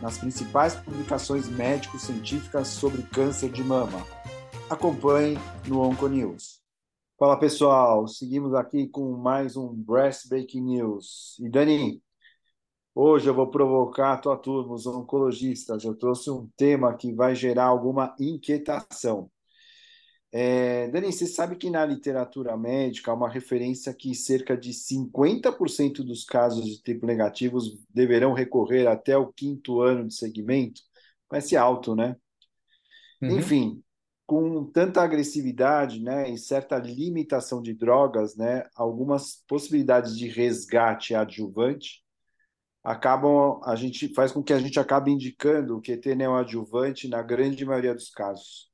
nas principais publicações médico-científicas sobre câncer de mama. Acompanhe no Onconews. Fala pessoal, seguimos aqui com mais um Breast Breaking News. E Dani, hoje eu vou provocar a tua turma, os oncologistas. Eu trouxe um tema que vai gerar alguma inquietação. É, Dani, você sabe que na literatura médica há uma referência que cerca de 50% dos casos de triplo negativos deverão recorrer até o quinto ano de segmento? Parece alto, né? Uhum. Enfim, com tanta agressividade né, e certa limitação de drogas, né, algumas possibilidades de resgate adjuvante acabam, a gente faz com que a gente acabe indicando o QT neoadjuvante na grande maioria dos casos.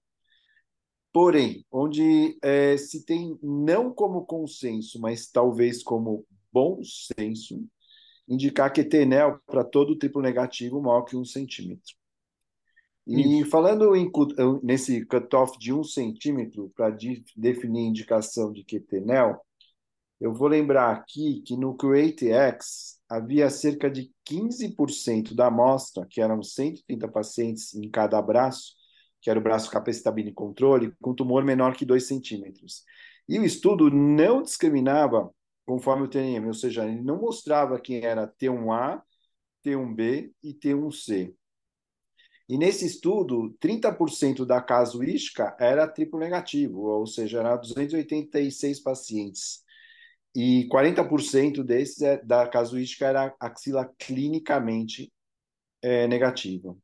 Porém, onde é, se tem não como consenso, mas talvez como bom senso, indicar que TENEL para todo tipo negativo maior que um centímetro. E Isso. falando em, nesse cutoff de um centímetro para de, definir a indicação de QTNEL, eu vou lembrar aqui que no CreateX havia cerca de 15% da amostra, que eram 130 pacientes em cada braço, que era o braço capacitabina em controle, com tumor menor que 2 centímetros. E o estudo não discriminava conforme o TNM, ou seja, ele não mostrava quem era T1A, T1B e T1C. E nesse estudo, 30% da casuística era triplo negativo, ou seja, era 286 pacientes. E 40% desses é, da casuística era axila clinicamente é, negativa.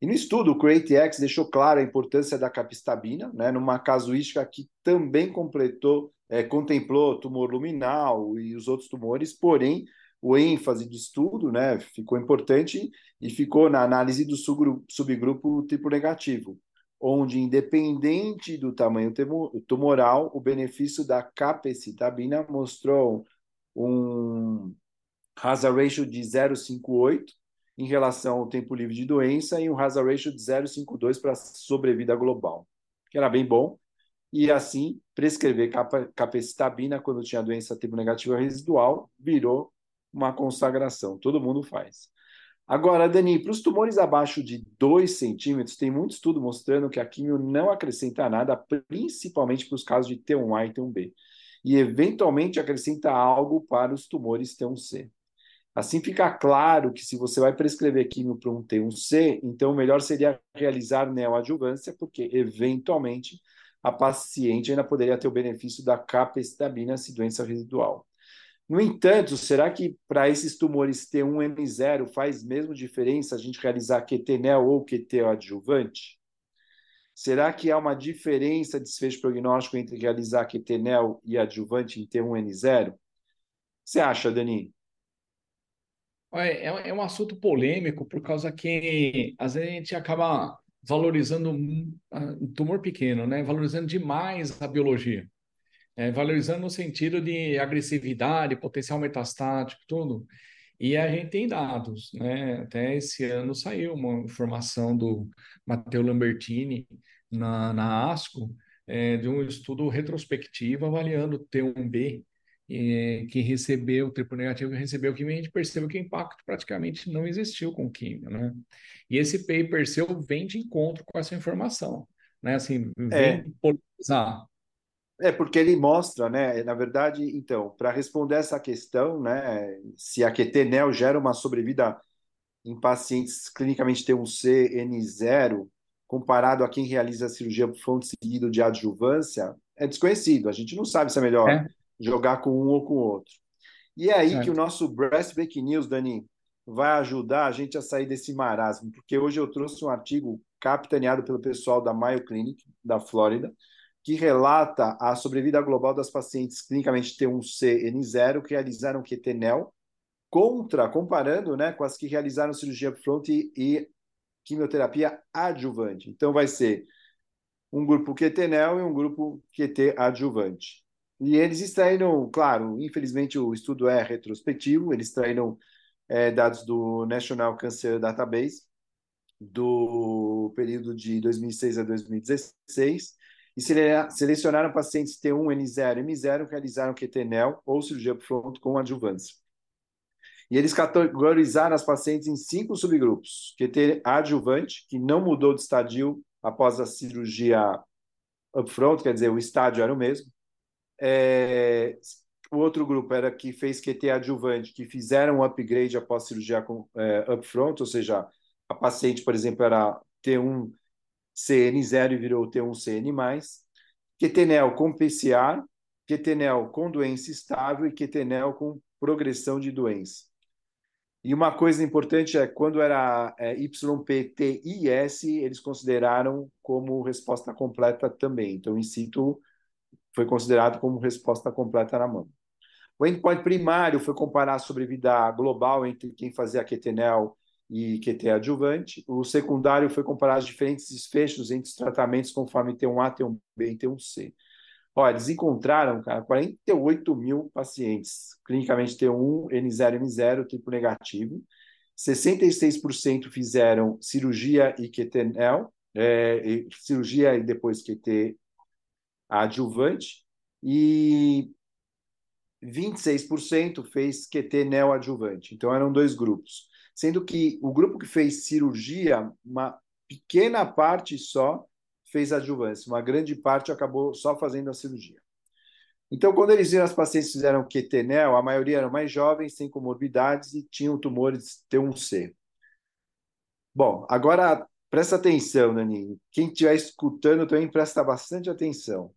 E no estudo, o CreateX deixou clara a importância da capistabina, né, numa casuística que também completou, é, contemplou tumor luminal e os outros tumores, porém, o ênfase do estudo né, ficou importante e ficou na análise do subgrupo tipo negativo, onde, independente do tamanho tumoral, o benefício da capecitabina mostrou um hazard ratio de 0,58 em relação ao tempo livre de doença e um hazard ratio de 0,52 para sobrevida global, que era bem bom. E assim, prescrever capecitabina quando tinha doença tipo negativa residual virou uma consagração. Todo mundo faz. Agora, Dani, para os tumores abaixo de 2 centímetros, tem muito estudo mostrando que a quimio não acrescenta nada, principalmente para os casos de T1A e T1B. E, eventualmente, acrescenta algo para os tumores T1C. Assim fica claro que se você vai prescrever químio para um T1C, então o melhor seria realizar neoadjuvância, porque eventualmente a paciente ainda poderia ter o benefício da capecitabina se doença residual. No entanto, será que para esses tumores T1M0 faz mesmo diferença a gente realizar QT-NEL ou QT adjuvante? Será que há uma diferença de desfecho prognóstico entre realizar QT-NEL e adjuvante em T1N0? Você acha, Dani? É, é um assunto polêmico por causa que às vezes a gente acaba valorizando um tumor pequeno, né? Valorizando demais a biologia. É, valorizando no sentido de agressividade, potencial metastático, tudo. E a gente tem dados, né? Até esse ano saiu uma informação do Matteo Lambertini na, na ASCO, é, de um estudo retrospectivo avaliando T1B que recebeu triplo negativo, que recebeu químio, a gente percebeu que o impacto praticamente não existiu com químio, né? E esse paper seu vem de encontro com essa informação, né? Assim, vem é. polarizar. É, porque ele mostra, né? Na verdade, então, para responder essa questão, né? Se a QT-NEL gera uma sobrevida em pacientes clinicamente T1C N0, comparado a quem realiza a cirurgia por fonte seguido de adjuvância, é desconhecido. A gente não sabe se é melhor é jogar com um ou com o outro. E é aí certo. que o nosso Breast Break News, Dani, vai ajudar a gente a sair desse marasmo, porque hoje eu trouxe um artigo capitaneado pelo pessoal da Mayo Clinic, da Flórida, que relata a sobrevida global das pacientes clinicamente T1C N0 que realizaram QTNEL contra, comparando né, com as que realizaram cirurgia upfront e, e quimioterapia adjuvante. Então, vai ser um grupo QT-NEL e um grupo QT adjuvante. E eles extraíram, claro, infelizmente o estudo é retrospectivo, eles extraíram é, dados do National Cancer Database do período de 2006 a 2016 e selecionaram pacientes T1, N0 e M0 que realizaram QT-NEL ou cirurgia upfront com adjuvância. E eles categorizaram as pacientes em cinco subgrupos: QT adjuvante, que não mudou de estadio após a cirurgia upfront, quer dizer, o estádio era o mesmo. É, o outro grupo era que fez QT adjuvante, que fizeram um upgrade após cirurgia com, é, upfront, ou seja, a paciente, por exemplo, era T1 CN0 e virou T1 CN+, QTNEL com PCA, QTNEL com doença estável e QTNEL com progressão de doença. E uma coisa importante é quando era é, YPTIS, eles consideraram como resposta completa também. Então, in situ foi considerado como resposta completa na mão. O endpoint primário foi comparar a sobrevida global entre quem fazia QTNEL e QT adjuvante. O secundário foi comparar os diferentes desfechos entre os tratamentos conforme T1A, T1B e T1C. Olha, eles encontraram, cara, 48 mil pacientes, clinicamente T1, N0, M0, tipo negativo. 66% fizeram cirurgia e QTNEL, é, e, cirurgia e depois QT adjuvante, e 26% fez QT neoadjuvante. Então eram dois grupos. Sendo que o grupo que fez cirurgia, uma pequena parte só fez adjuvância, uma grande parte acabou só fazendo a cirurgia. Então, quando eles viram as pacientes que fizeram QTNEL, a maioria eram mais jovens, sem comorbidades e tinham tumores T1C. Bom, agora presta atenção, Dani. Quem estiver escutando também presta bastante atenção.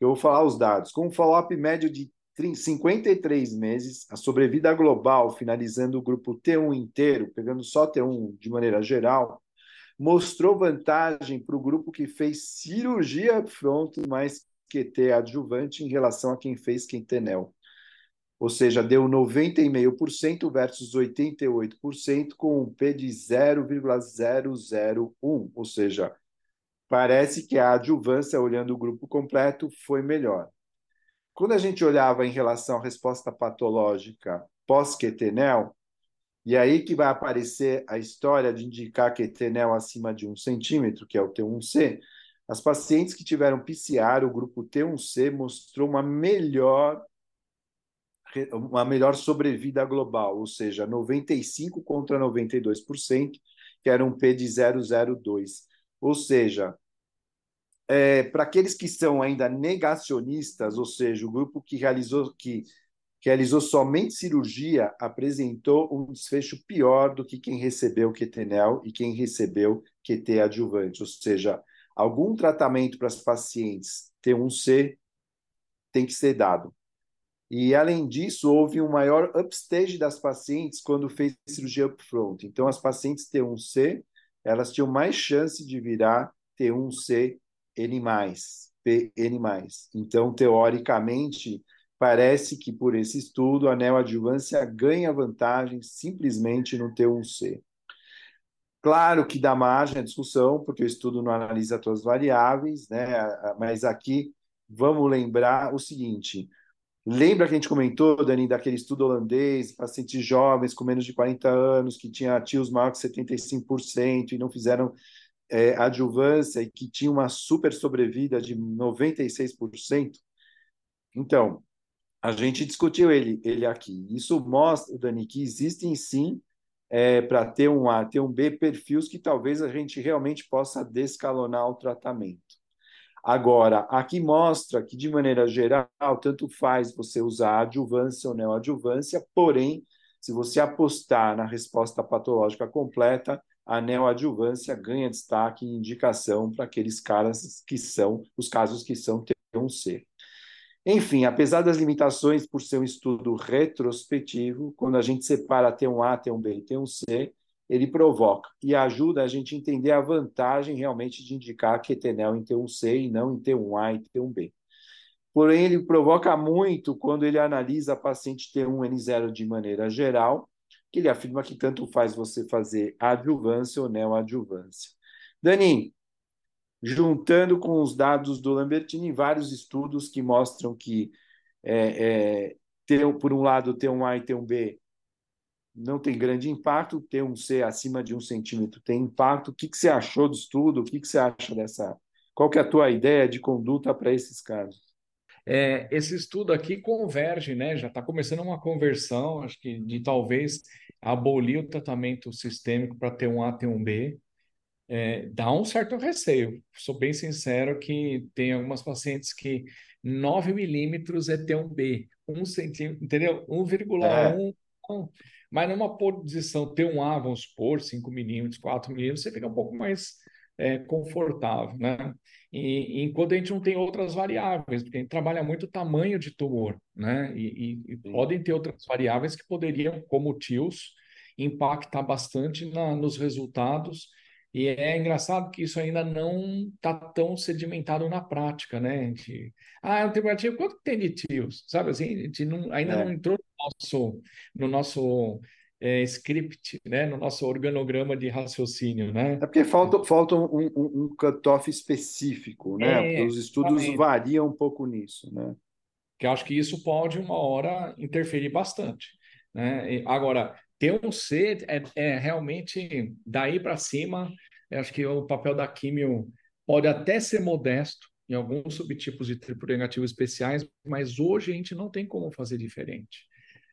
Eu vou falar os dados. Com um follow-up médio de 53 meses, a sobrevida global, finalizando o grupo T1 inteiro, pegando só T1 de maneira geral, mostrou vantagem para o grupo que fez cirurgia front mais QT adjuvante em relação a quem fez quintenel. Ou seja, deu 90,5% versus 88%, com um P de 0,001. Ou seja, parece que a adjuvância, olhando o grupo completo, foi melhor. Quando a gente olhava em relação à resposta patológica pós-quetenel, e aí que vai aparecer a história de indicar que tenel acima de um centímetro, que é o T1C. As pacientes que tiveram PCR, o grupo T1C mostrou uma melhor uma melhor sobrevida global, ou seja, 95 contra 92%, que era um P de 002. Ou seja, é, para aqueles que são ainda negacionistas, ou seja, o grupo que realizou que realizou somente cirurgia, apresentou um desfecho pior do que quem recebeu QTNEL e quem recebeu QT adjuvante, ou seja, algum tratamento para as pacientes T1C tem que ser dado. E, além disso, houve um maior upstage das pacientes quando fez cirurgia upfront. Então, as pacientes T1C, elas tinham mais chance de virar T1C N+, PN+. Então, teoricamente, Parece que, por esse estudo, a neoadjuvância ganha vantagem simplesmente no T1C. Claro que dá margem à discussão, porque o estudo não analisa todas as variáveis, né? mas aqui vamos lembrar o seguinte: lembra que a gente comentou, Dani, daquele estudo holandês, pacientes jovens com menos de 40 anos, que tinha tios maior que 75% e não fizeram é, adjuvância e que tinha uma super sobrevida de 96%? Então, a gente discutiu ele, ele aqui. Isso mostra, Dani, que existem sim, é, para ter um A, ter um B, perfis que talvez a gente realmente possa descalonar o tratamento. Agora, aqui mostra que, de maneira geral, tanto faz você usar adjuvância ou neoadjuvância, porém, se você apostar na resposta patológica completa, a neoadjuvância ganha destaque e indicação para aqueles caras que são, os casos que são T1C. Enfim, apesar das limitações por ser um estudo retrospectivo, quando a gente separa T1A, T1B e T1C, ele provoca e ajuda a gente a entender a vantagem realmente de indicar QTNEL em T1C e não em T1A e T1B. Porém, ele provoca muito quando ele analisa a paciente T1N0 de maneira geral que ele afirma que tanto faz você fazer adjuvância ou neoadjuvância. Dani, juntando com os dados do Lambertini, vários estudos que mostram que é, é, ter, por um lado, ter um A e ter um B não tem grande impacto, ter um C acima de um centímetro tem impacto. O que, que você achou do estudo? O que, que você acha dessa? Qual que é a tua ideia de conduta para esses casos? É, esse estudo aqui converge, né? Já está começando uma conversão, acho que de talvez abolir o tratamento sistêmico para ter um A, ter um B. É, dá um certo receio. Sou bem sincero que tem algumas pacientes que 9 milímetros é T1B, 1 centímetro, entendeu? 1,1. É. Mas numa posição T1A, vamos supor, 5 milímetros, 4 milímetros, você fica um pouco mais é, confortável, né? E, enquanto a gente não tem outras variáveis, porque a gente trabalha muito o tamanho de tumor, né? E, e, e podem ter outras variáveis que poderiam, como o TIOS, impactar bastante na, nos resultados. E é engraçado que isso ainda não está tão sedimentado na prática, né? A gente, ah, é um temperativo, quanto tem de TIOS? Sabe assim, a gente não, ainda é. não entrou no nosso, no nosso é, script, né, no nosso organograma de raciocínio, né? É porque falta, falta um, um, um cutoff específico, né? É, os estudos exatamente. variam um pouco nisso, né? Que acho que isso pode, uma hora, interferir bastante. Né? Agora, ter um C é, é realmente daí para cima, acho que o papel da químio pode até ser modesto em alguns subtipos de triplo negativo especiais, mas hoje a gente não tem como fazer diferente.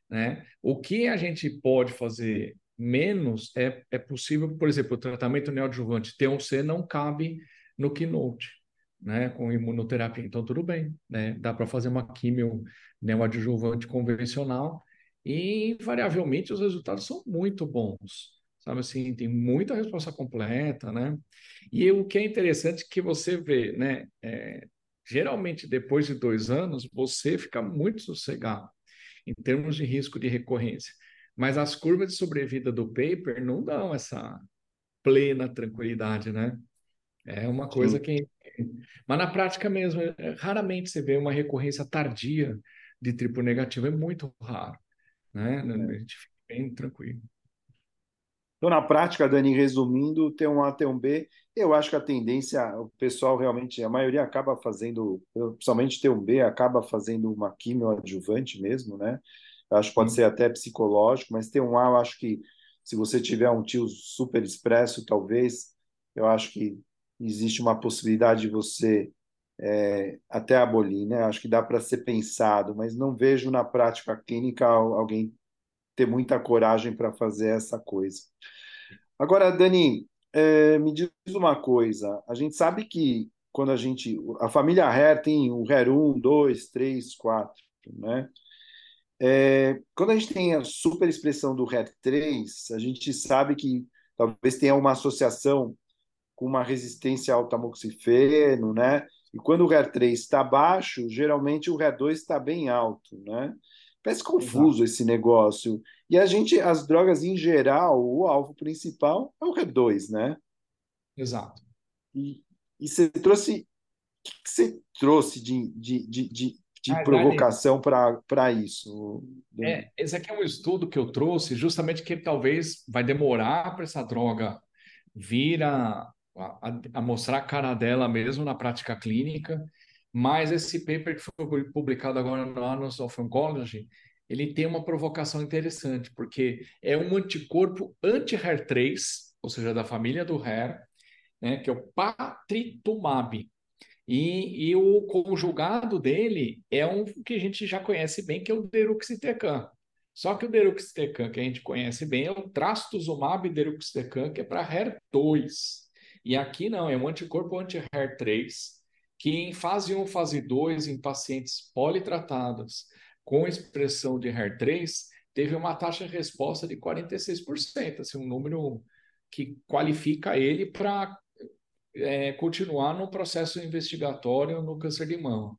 Né? O que a gente pode fazer menos é, é possível, por exemplo, o tratamento neoadjuvante T1C não cabe no Keynote, né, com imunoterapia. Então, tudo bem, né? dá para fazer uma químio neoadjuvante convencional e, invariavelmente, os resultados são muito bons. Sabe assim, tem muita resposta completa, né? E o que é interessante é que você vê, né? É, geralmente, depois de dois anos, você fica muito sossegado em termos de risco de recorrência. Mas as curvas de sobrevida do paper não dão essa plena tranquilidade, né? É uma coisa Sim. que. Mas na prática mesmo, é, raramente você vê uma recorrência tardia de triplo negativo, é muito raro. Né? É. A gente fica bem tranquilo. Então, na prática, Dani, resumindo, tem um A, tem um B. Eu acho que a tendência, o pessoal realmente, a maioria acaba fazendo, principalmente ter um B, acaba fazendo uma quimioadjuvante mesmo, né? Eu acho que pode Sim. ser até psicológico, mas ter um A, eu acho que se você tiver um tio super expresso, talvez, eu acho que existe uma possibilidade de você é, até abolir, né? Acho que dá para ser pensado, mas não vejo na prática clínica alguém ter muita coragem para fazer essa coisa. Agora, Dani, é, me diz uma coisa. A gente sabe que quando a gente. A família Hair tem o Hair 1, 2, 3, 4, né? É, quando a gente tem a super expressão do Hair 3, a gente sabe que talvez tenha uma associação com uma resistência ao tamoxifeno, né? E quando o HER 3 está baixo, geralmente o HER 2 está bem alto, né? Parece confuso Exato. esse negócio. E a gente, as drogas em geral, o alvo principal é o R2, né? Exato. E, e você trouxe. O que você trouxe de, de, de, de, de ah, provocação para isso? É, esse aqui é um estudo que eu trouxe, justamente que talvez vai demorar para essa droga vir a, a, a mostrar a cara dela mesmo na prática clínica. Mas esse paper que foi publicado agora no Annals of Oncology, ele tem uma provocação interessante, porque é um anticorpo anti-HER3, ou seja, da família do HER, né, que é o patritumab. E, e, o conjugado dele é um que a gente já conhece bem, que é o deruxtecan. Só que o deruxtecan que a gente conhece bem é o trastuzumab deruxtecan, que é para HER2. E aqui não, é um anticorpo anti-HER3, que em fase 1, fase 2, em pacientes politratados com expressão de HER3, teve uma taxa de resposta de 46%, assim, um número que qualifica ele para é, continuar no processo investigatório no câncer de mama.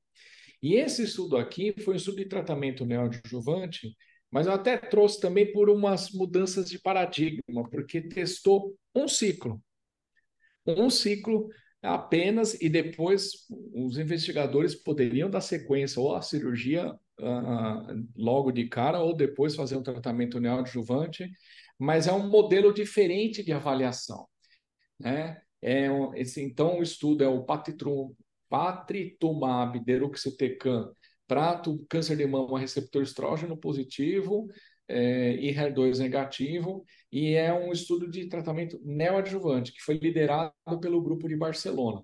E esse estudo aqui foi um estudo de tratamento neoadjuvante, mas eu até trouxe também por umas mudanças de paradigma, porque testou um ciclo. Um ciclo apenas e depois os investigadores poderiam dar sequência ou à cirurgia uh, logo de cara ou depois fazer um tratamento neoadjuvante, mas é um modelo diferente de avaliação. Né? É, esse, então, o estudo é o patitrum, patritumab deruxtecan para câncer de mama receptor estrógeno positivo é, e HER2 negativo, e é um estudo de tratamento neoadjuvante, que foi liderado pelo grupo de Barcelona.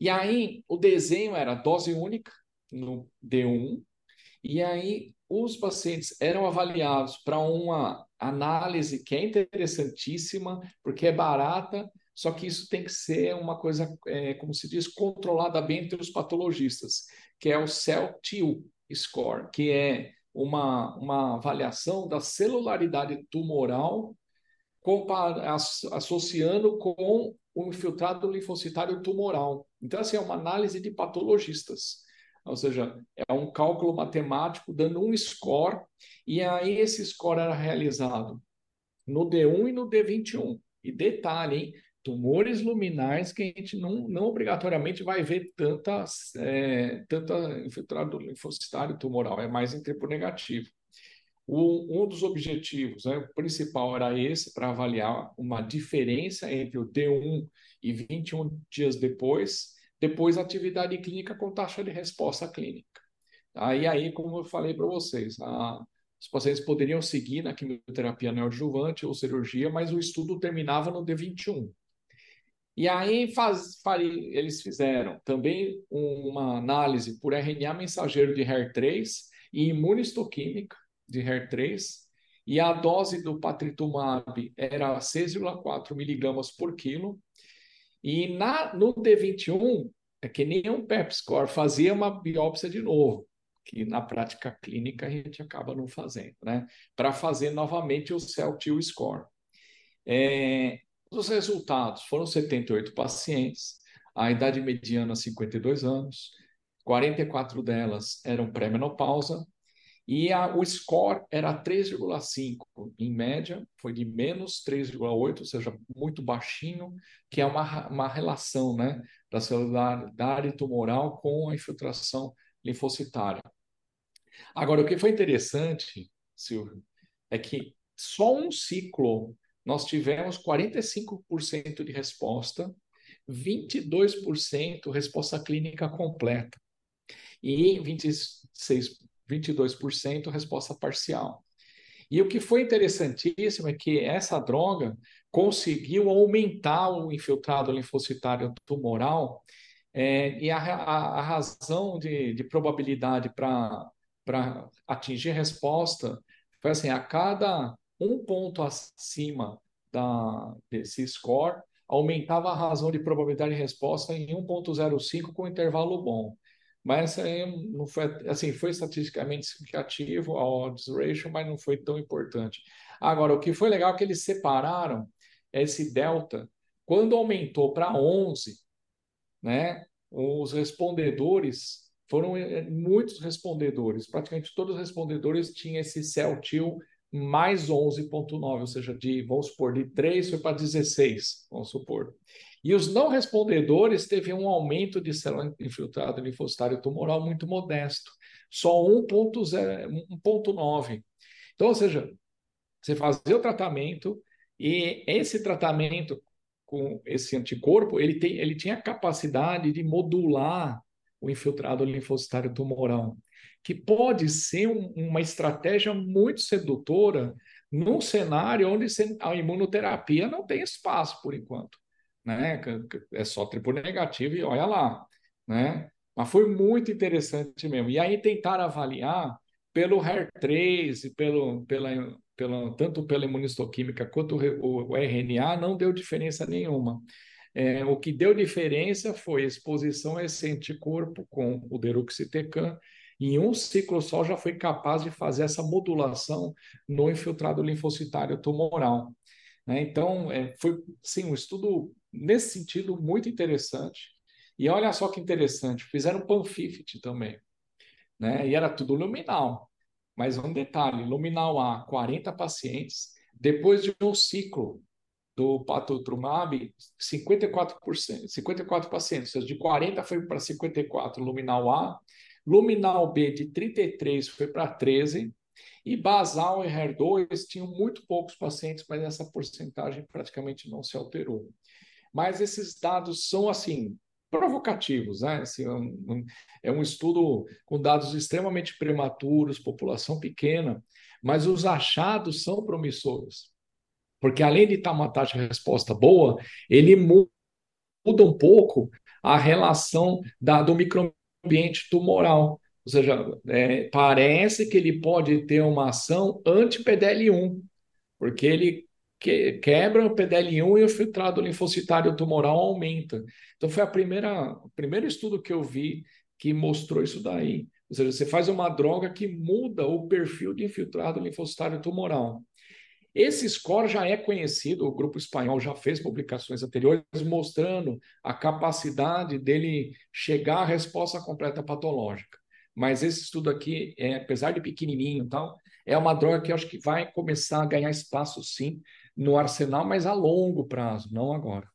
E aí, o desenho era dose única no D1, e aí os pacientes eram avaliados para uma análise que é interessantíssima, porque é barata, só que isso tem que ser uma coisa, é, como se diz, controlada bem entre os patologistas, que é o CEL-TIL score, que é uma, uma avaliação da celularidade tumoral associando com o infiltrado linfocitário tumoral. Então, assim, é uma análise de patologistas. Ou seja, é um cálculo matemático dando um score, e aí esse score era realizado no D1 e no D21. E detalhe, hein? Tumores luminais que a gente não, não obrigatoriamente vai ver tanta, é, tanta infiltrado linfocitário tumoral, é mais em tempo negativo. O, um dos objetivos, né, o principal era esse, para avaliar uma diferença entre o D1 e 21 dias depois, depois atividade clínica com taxa de resposta clínica. Aí, aí como eu falei para vocês, a, os pacientes poderiam seguir na quimioterapia neoadjuvante ou cirurgia, mas o estudo terminava no D21. E aí faz, eles fizeram também uma análise por RNA mensageiro de HER3 e imunistoquímica de HER3, e a dose do patritumab era 6,4 miligramas por quilo, e na, no D21, é que nem um PEP score, fazia uma biópsia de novo, que na prática clínica a gente acaba não fazendo, né? Para fazer novamente o CEL-TIL score. É, os resultados foram 78 pacientes, a idade mediana 52 anos, 44 delas eram pré-menopausa e a, o score era 3,5 em média, foi de menos 3,8, ou seja, muito baixinho, que é uma, uma relação né, da celularidade tumoral com a infiltração linfocitária. Agora, o que foi interessante, Silvio, é que só um ciclo nós tivemos 45% de resposta, 22% resposta clínica completa e 26, 22% resposta parcial. E o que foi interessantíssimo é que essa droga conseguiu aumentar o infiltrado linfocitário tumoral é, e a, a, a, razão de, de probabilidade para atingir resposta foi assim, a cada um ponto acima da, desse score, aumentava a razão de probabilidade de resposta em 1.05 com intervalo bom. Mas não foi assim, foi estatisticamente significativo a odds ratio, mas não foi tão importante. Agora, o que foi legal é que eles separaram esse delta quando aumentou para 11, né? Os respondedores foram eh, muitos respondedores, praticamente todos os respondedores tinham esse CEL-TIL mais 11,9, ou seja, de, vamos supor, de 3 foi para 16, vamos supor. E os não respondedores teve um aumento de célula infiltrada linfocitária tumoral muito modesto, só 1,9. Então, ou seja, você fazia o tratamento e esse tratamento com esse anticorpo, ele, tem, ele tinha a capacidade de modular o infiltrado linfocitário tumoral que pode ser um, uma estratégia muito sedutora num cenário onde a imunoterapia não tem espaço por enquanto, né? É só triplo negativo e olha lá, né? Mas foi muito interessante mesmo. E aí tentaram avaliar pelo HER3 e pelo, pela, pela, tanto pela imunistoquímica quanto o, o RNA, não deu diferença nenhuma. É, o que deu diferença foi a exposição a esse anticorpo com o deruxtecan em um ciclo só já foi capaz de fazer essa modulação no infiltrado linfocitário tumoral. Né? Então, é, foi sim, um estudo nesse sentido muito interessante. E olha só que interessante, fizeram PANFIFT também. Né? E era tudo luminal. Mas um detalhe, luminal A, 40 pacientes, depois de um ciclo do patotrumab, 54%, 54 pacientes, ou seja, de 40 foi para 54 luminal A, Luminal B de 33 foi para 13, e basal e HER2 tinham muito poucos pacientes, mas essa porcentagem praticamente não se alterou. Mas esses dados são, assim, provocativos, né? Assim, é, um, é um estudo com dados extremamente prematuros, população pequena, mas os achados são promissores. Porque além de estar uma taxa de resposta boa, ele muda um pouco a relação da, do microambiente tumoral. Ou seja, é, parece que ele pode ter uma ação anti-PDL1, porque ele que, quebra o PDL1 e o filtrado linfocitário tumoral aumenta. Então, foi a primeira, o primeiro estudo que eu vi que mostrou isso daí. Ou seja, você faz uma droga que muda o perfil de infiltrado linfocitário tumoral. Esse score já é conhecido, o grupo espanhol já fez publicações anteriores mostrando a capacidade dele chegar à resposta completa patológica. Mas esse estudo aqui, é, apesar de pequenininho e tal, é uma droga que acho que vai começar a ganhar espaço, sim, no arsenal, mas a longo prazo, não agora.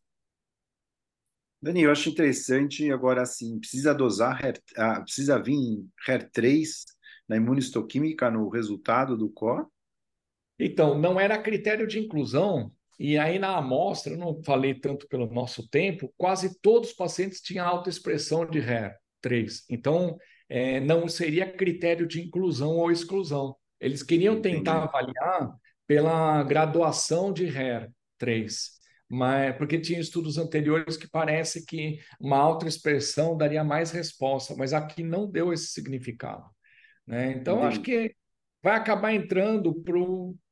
Dani, eu acho interessante agora assim, precisa dosar, ah, precisa vir HER3 na imunistoquímica no resultado do COR? Então, não era critério de inclusão, e aí na amostra, eu não falei tanto pelo nosso tempo, quase todos os pacientes tinham alta expressão de HER3. Então, é, não seria critério de inclusão ou exclusão. Eles queriam tentar Entendi. avaliar pela graduação de HER3, mas, porque tinha estudos anteriores que parece que uma alta expressão daria mais resposta, mas aqui não deu esse significado. Né? Então, Entendi. acho que vai acabar entrando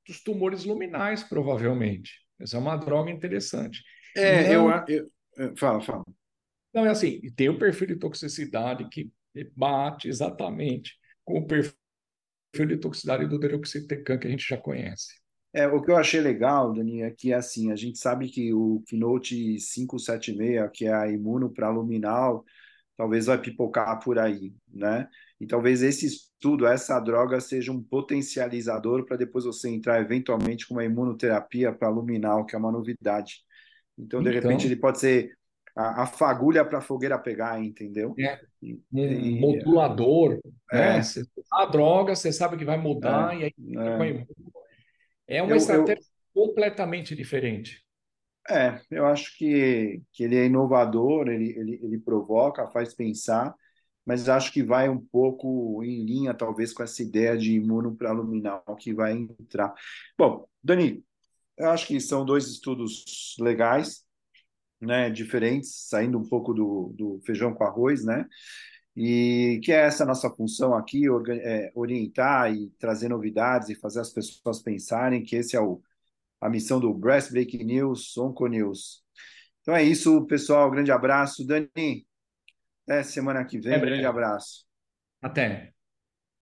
para os tumores luminais, provavelmente. Essa é uma droga interessante. É, não, eu, eu, Fala, fala. Não, é assim, tem o perfil de toxicidade que bate exatamente com o perfil de toxicidade do deroxitecan que a gente já conhece. É, o que eu achei legal, Dani, é que assim, a gente sabe que o Keynote 576, que é a imuno para luminal, talvez vai pipocar por aí, né? E talvez esse estudo, essa droga seja um potencializador para depois você entrar eventualmente com uma imunoterapia para luminal, que é uma novidade. Então, de então, repente, ele pode ser a, a fagulha para a fogueira pegar, entendeu? É, um e, modulador, é, né? Você, a droga, você sabe que vai mudar é, e aí é, é uma eu, estratégia eu, completamente diferente. É, eu acho que, que ele é inovador, ele, ele, ele provoca, faz pensar, mas acho que vai um pouco em linha, talvez, com essa ideia de imuno para luminal que vai entrar. Bom, Dani, eu acho que são dois estudos legais né, diferentes, saindo um pouco do, do feijão com arroz, né? E que é essa nossa função aqui, é, orientar e trazer novidades e fazer as pessoas pensarem que esse é o, a missão do Breast Breaking News, Onco News. Então é isso, pessoal. Grande abraço. Dani, até semana que vem. É grande abraço. Até.